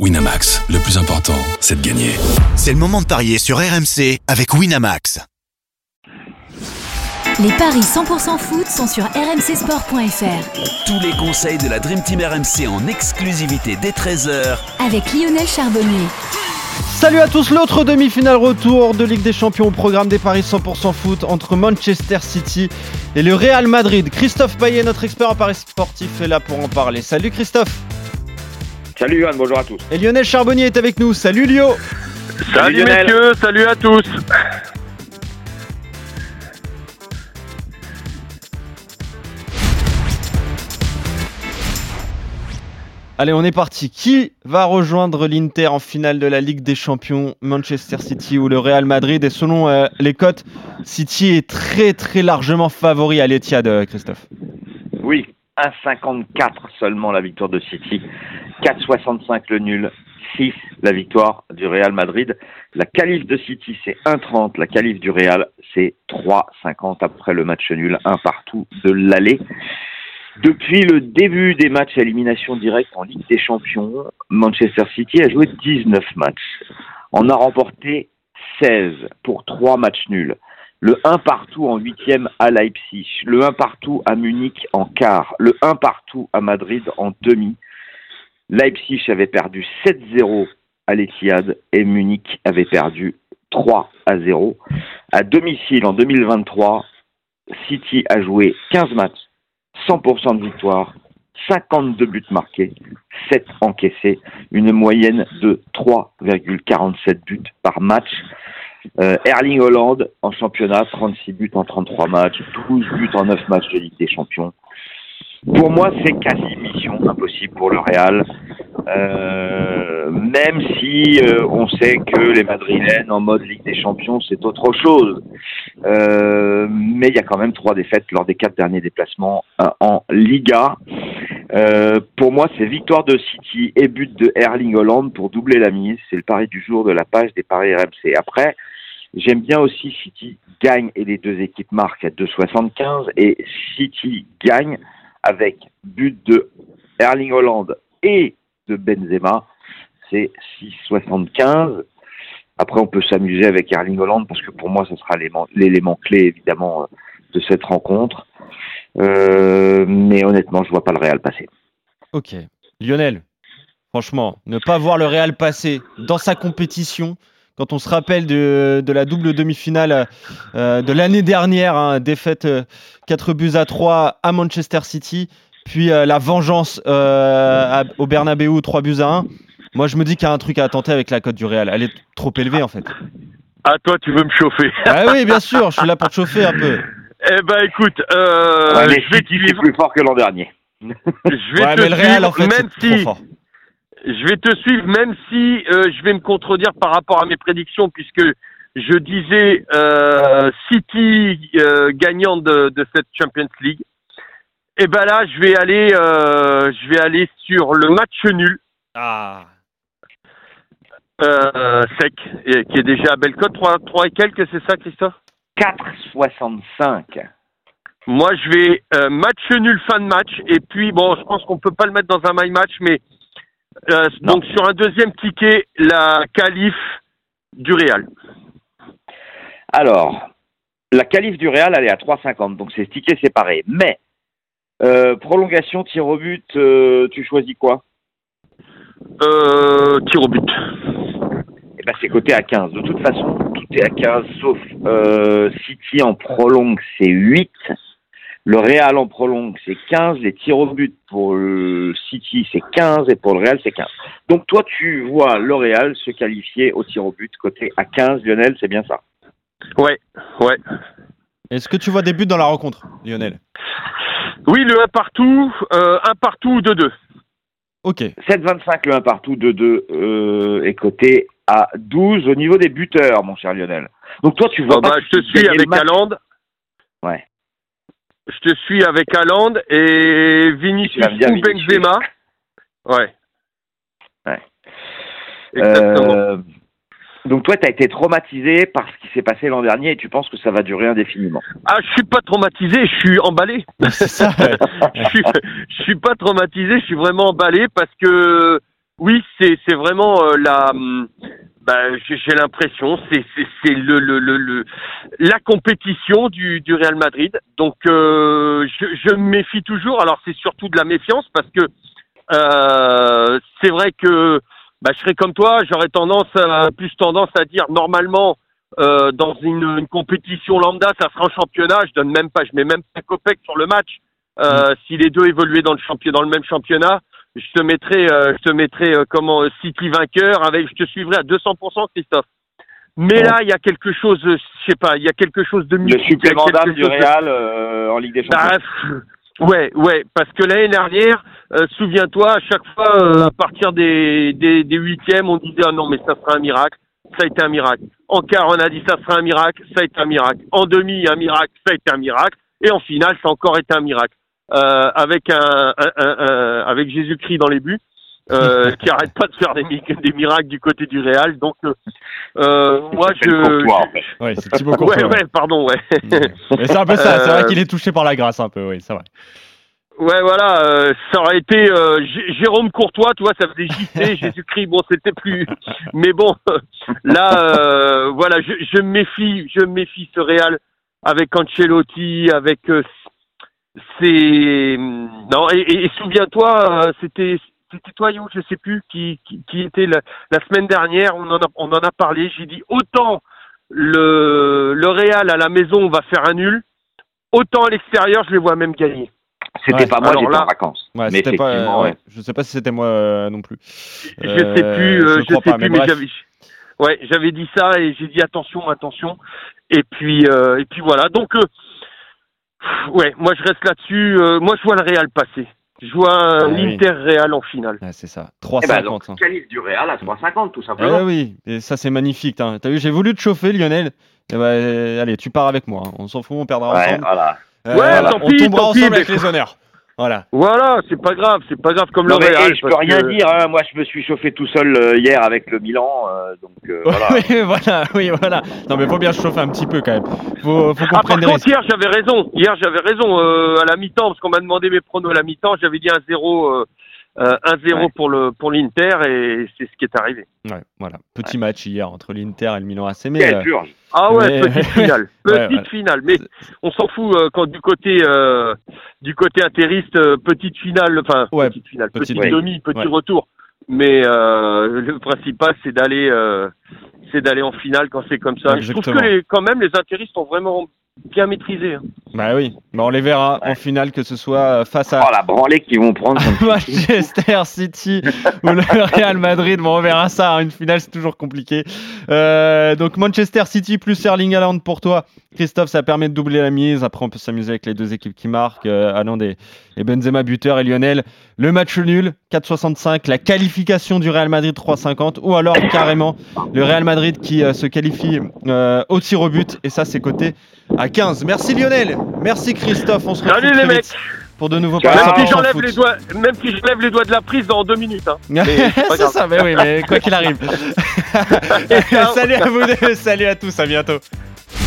Winamax, le plus important, c'est de gagner. C'est le moment de parier sur RMC avec Winamax. Les paris 100% foot sont sur rmcsport.fr. Tous les conseils de la Dream Team RMC en exclusivité dès 13h Avec Lionel Charbonnier. Salut à tous, l'autre demi-finale retour de Ligue des Champions au programme des paris 100% foot entre Manchester City et le Real Madrid. Christophe Payet, notre expert en paris sportif, est là pour en parler. Salut Christophe Salut Johan, bonjour à tous. Et Lionel Charbonnier est avec nous. Salut Lio Salut, Lionel. messieurs, salut à tous. Allez, on est parti. Qui va rejoindre l'Inter en finale de la Ligue des Champions, Manchester City ou le Real Madrid? Et selon euh, les cotes, City est très très largement favori à l'Etihad, euh, Christophe. Oui, 1,54 seulement la victoire de City, 4,65 le nul, 6 la victoire du Real Madrid. La qualif de City c'est 1,30, la qualif du Real c'est 3,50 après le match nul, un partout de l'aller. Depuis le début des matchs à élimination directe en Ligue des Champions, Manchester City a joué 19 matchs. On a remporté 16 pour 3 matchs nuls. Le 1 partout en huitième à Leipzig, le 1 partout à Munich en quart, le 1 partout à Madrid en demi. Leipzig avait perdu 7-0 à l'Etihad et Munich avait perdu 3 à 0. À domicile en 2023, City a joué 15 matchs, 100% de victoire, 52 buts marqués, 7 encaissés, une moyenne de 3,47 buts par match. Euh, Erling Holland en championnat, 36 buts en 33 matchs, 12 buts en 9 matchs de Ligue des Champions. Pour moi, c'est quasi mission impossible pour le Real, Euh, même si euh, on sait que les Madrilènes en mode Ligue des Champions, c'est autre chose. Mais il y a quand même trois défaites lors des quatre derniers déplacements en Liga. Pour moi, c'est victoire de City et but de Erling Holland pour doubler la mise. C'est le pari du jour de la page des paris RMC. Après, j'aime bien aussi City gagne et les deux équipes marquent à 2,75 et City gagne avec but de Erling Holland et de Benzema. C'est 6,75. Après, on peut s'amuser avec Erling Holland parce que pour moi, ce sera l'élément- clé évidemment de cette rencontre. Euh, mais honnêtement, je vois pas le Real passer. Ok. Lionel, franchement, ne pas voir le Real passer dans sa compétition, quand on se rappelle de, de la double demi-finale euh, de l'année dernière, hein, défaite euh, 4 buts à 3 à Manchester City, puis euh, la vengeance euh, à- au Bernabeu 3 buts à 1. Moi, je me dis qu'il y a un truc à tenter avec la cote du Real. Elle est trop élevée, en fait. Ah, toi, tu veux me chauffer. Ah oui, bien sûr, je suis là pour te chauffer un peu. Eh ben, écoute, euh, Ouais, mais je vais te City, c'est suivre. plus fort que l'an dernier. Je vais Ouais, te mais le Real, suivre, en fait, même trop fort. Je vais te suivre, même si euh, je vais me contredire par rapport à mes prédictions, puisque je disais euh, City euh, gagnant de, de cette Champions League. Et ben là, je vais aller, euh, je vais aller sur le match nul Ah. sec, et, qui est déjà à belle cote, 3, 3 et quelques, c'est ça, Christophe? 4,65. Moi, je vais euh, match nul fin de match. Et puis, bon, je pense qu'on peut pas le mettre dans un my match, mais euh, donc sur un deuxième ticket, la qualif du Real. Alors, la qualif du Real, elle est à 3,50, donc c'est ticket séparé. Mais, euh, prolongation, tir au but, euh, tu choisis quoi? Euh, tir au but. Eh ben, c'est coté à 15. De toute façon, tout est à 15, sauf City en prolongue, c'est 8. Le Real en prolongue, c'est 15. Les tirs au but pour le City, c'est 15. Et pour le Real, c'est 15. Donc, toi, tu vois le Real se qualifier au tir au but, côté à 15. Lionel, c'est bien ça? Ouais, ouais. Est-ce que tu vois des buts dans la rencontre, Lionel? Oui, le 1 partout, euh, 1 partout ou 2-2. Ok. 7,25 le 1 partout, 2-2 euh, est coté à 12 au niveau des buteurs, mon cher Lionel. Donc toi, tu vois Bon, pas bah, je te suis avec. Haaland. Ouais. Je te suis avec Haaland et Vinicius ou Vinicius. Benzema. Ouais. Ouais. Exactement. Euh, donc toi, tu as été traumatisé par ce qui s'est passé l'an dernier et tu penses que ça va durer indéfiniment. Ah, je suis pas traumatisé, je suis emballé. C'est ça. ouais. je, suis, je suis pas traumatisé, je suis vraiment emballé parce que oui, c'est vraiment euh, la. Bah, j'ai l'impression, c'est c'est c'est le, le le le la compétition du du Real Madrid. Donc euh, je je me méfie toujours. Alors c'est surtout de la méfiance parce que euh, c'est vrai que bah, je serais comme toi, j'aurais tendance à, plus tendance à dire normalement euh, dans une, une compétition lambda, ça sera un championnat. Je donne même pas, je mets même pas copec sur le match. Euh, Si les deux évoluaient dans le champion, dans le même championnat, je te mettrais, euh, je te mettrais euh, comment euh, City vainqueur avec, je te suivrai à 200% Christophe. Mais là, il y a quelque chose, euh, je sais pas, il y a quelque chose de Le y a supplément d'âme du de- Real euh, en Ligue des Champions. bah, ouais, ouais, parce que l'année dernière, euh, souviens-toi, à chaque fois, euh, à partir des, des, des huitièmes, on disait, ah non, mais ça sera un miracle. Ça a été un miracle. En quart, on a dit, ça sera un miracle. Ça a été un miracle. En demi, un miracle. Ça a été un miracle. Et en finale, ça a encore été un miracle. Euh, avec un, un- un- un- avec Jésus-Christ dans les buts, euh, qui arrête pas de faire des, mi- des miracles du côté du Real. Donc, euh, euh, moi, je, Courtois, en fait. Ouais, c'est Thibaut Courtois. ouais, ouais. ouais, pardon, ouais. Mais c'est un peu ça, c'est vrai Euh, qu'il est touché par la grâce un peu, oui, c'est vrai. Ouais, voilà, euh, ça aurait été euh, Jérôme Courtois, tu vois, ça faisait JC, Jésus-Christ, bon, c'était plus. Mais bon, là, euh, voilà, je, je me méfie, je me méfie ce Real avec Ancelotti, avec euh, c'est non et, et- et souviens-toi, euh, c'était c'était toi, Yo, je sais plus qui qui, qui était la, la semaine dernière, on en a on en a parlé. J'ai dit autant le le Real à la maison on va faire un nul, autant à l'extérieur je les vois même gagner. C'était Ouais. pas moi, j'étais en vacances. Ouais, mais c'était pas, ouais. Je sais pas si c'était moi euh, non plus. Je Euh, sais plus, euh, je sais pas, plus, mais mais, j'avais, ouais, j'avais dit ça et j'ai dit attention, attention. Et puis, euh, et puis voilà. Donc, euh, ouais, moi je reste là-dessus. euh, moi, je vois le Real passer. Je vois un Ah oui. Inter Real en finale. Ouais, c'est ça. Eh ben, 3,50. donc, hein. qualif du Real à 3,50 tout Ah simplement. oui, et ça c'est magnifique. hein. T'as vu, j'ai voulu te chauffer, Lionel. Eh ben, euh, allez, tu pars avec moi. hein. On s'en fout, on perdra Ouais, ensemble. voilà. Euh, Ouais, voilà, tant on pis, tombera tant pis, ensemble mais- avec les honneurs. Voilà. Voilà, c'est pas grave, c'est pas grave comme Non, le mais, Real. eh, je peux rien que- dire. hein. Moi, je me suis chauffé tout seul euh, hier avec le Milan, euh, donc euh, voilà. Oui, voilà, oui, voilà. Non, mais faut bien se chauffer un petit peu quand même. Faut, faut Ah, par contre, risques. hier, j'avais raison. Hier, j'avais raison euh, à la mi-temps, parce qu'on m'a demandé mes pronos à la mi-temps. J'avais dit 1-0 euh, euh, 1-0 Ouais. pour le pour l'Inter, et c'est ce qui est arrivé. Ouais, voilà. Petit match hier entre l'Inter et le Milan AC. Mais, Quelle euh. Ah ouais, Mais- petite finale, petite finale. Mais on s'en fout euh, quand du côté euh, du côté interiste, euh, petite finale, enfin Ouais, petite finale, petite- demi, petit Ouais. retour. Mais euh, le principal, c'est d'aller euh, c'est d'aller en finale quand c'est comme ça. Je trouve que les, quand même les interistes ont vraiment bien maîtrisé. hein. bah oui. Bah, on les verra en finale, que ce soit euh, face à Oh la branlée qu'ils vont prendre. Manchester City ou le Real Madrid. Bon, on verra ça. hein. Une finale, c'est toujours compliqué. Euh, donc Manchester City plus Erling Haaland pour toi, Christophe, ça permet de doubler la mise. Après, on peut s'amuser avec les deux équipes qui marquent. Euh, Haaland et, et Benzema buteur et Lionel. Le match nul 4,65. La qualification du Real Madrid 3,50. Ou alors carrément le Real Madrid qui euh, se qualifie euh, au tir au but. Et ça, c'est coté à 15. Merci Lionel. Merci Christophe. On se retrouve Salut, les mecs. vite pour de nouveaux Même si 100% j'enlève les doigts, même si j'enlève les doigts de la prise dans deux minutes. Hein. C'est ça, mais oui, mais quoi qu'il arrive. salut à vous deux, salut à tous, à bientôt.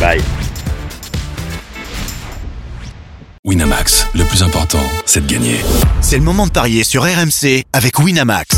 Bye. Winamax, le plus important, c'est de gagner. C'est le moment de parier sur RMC avec Winamax.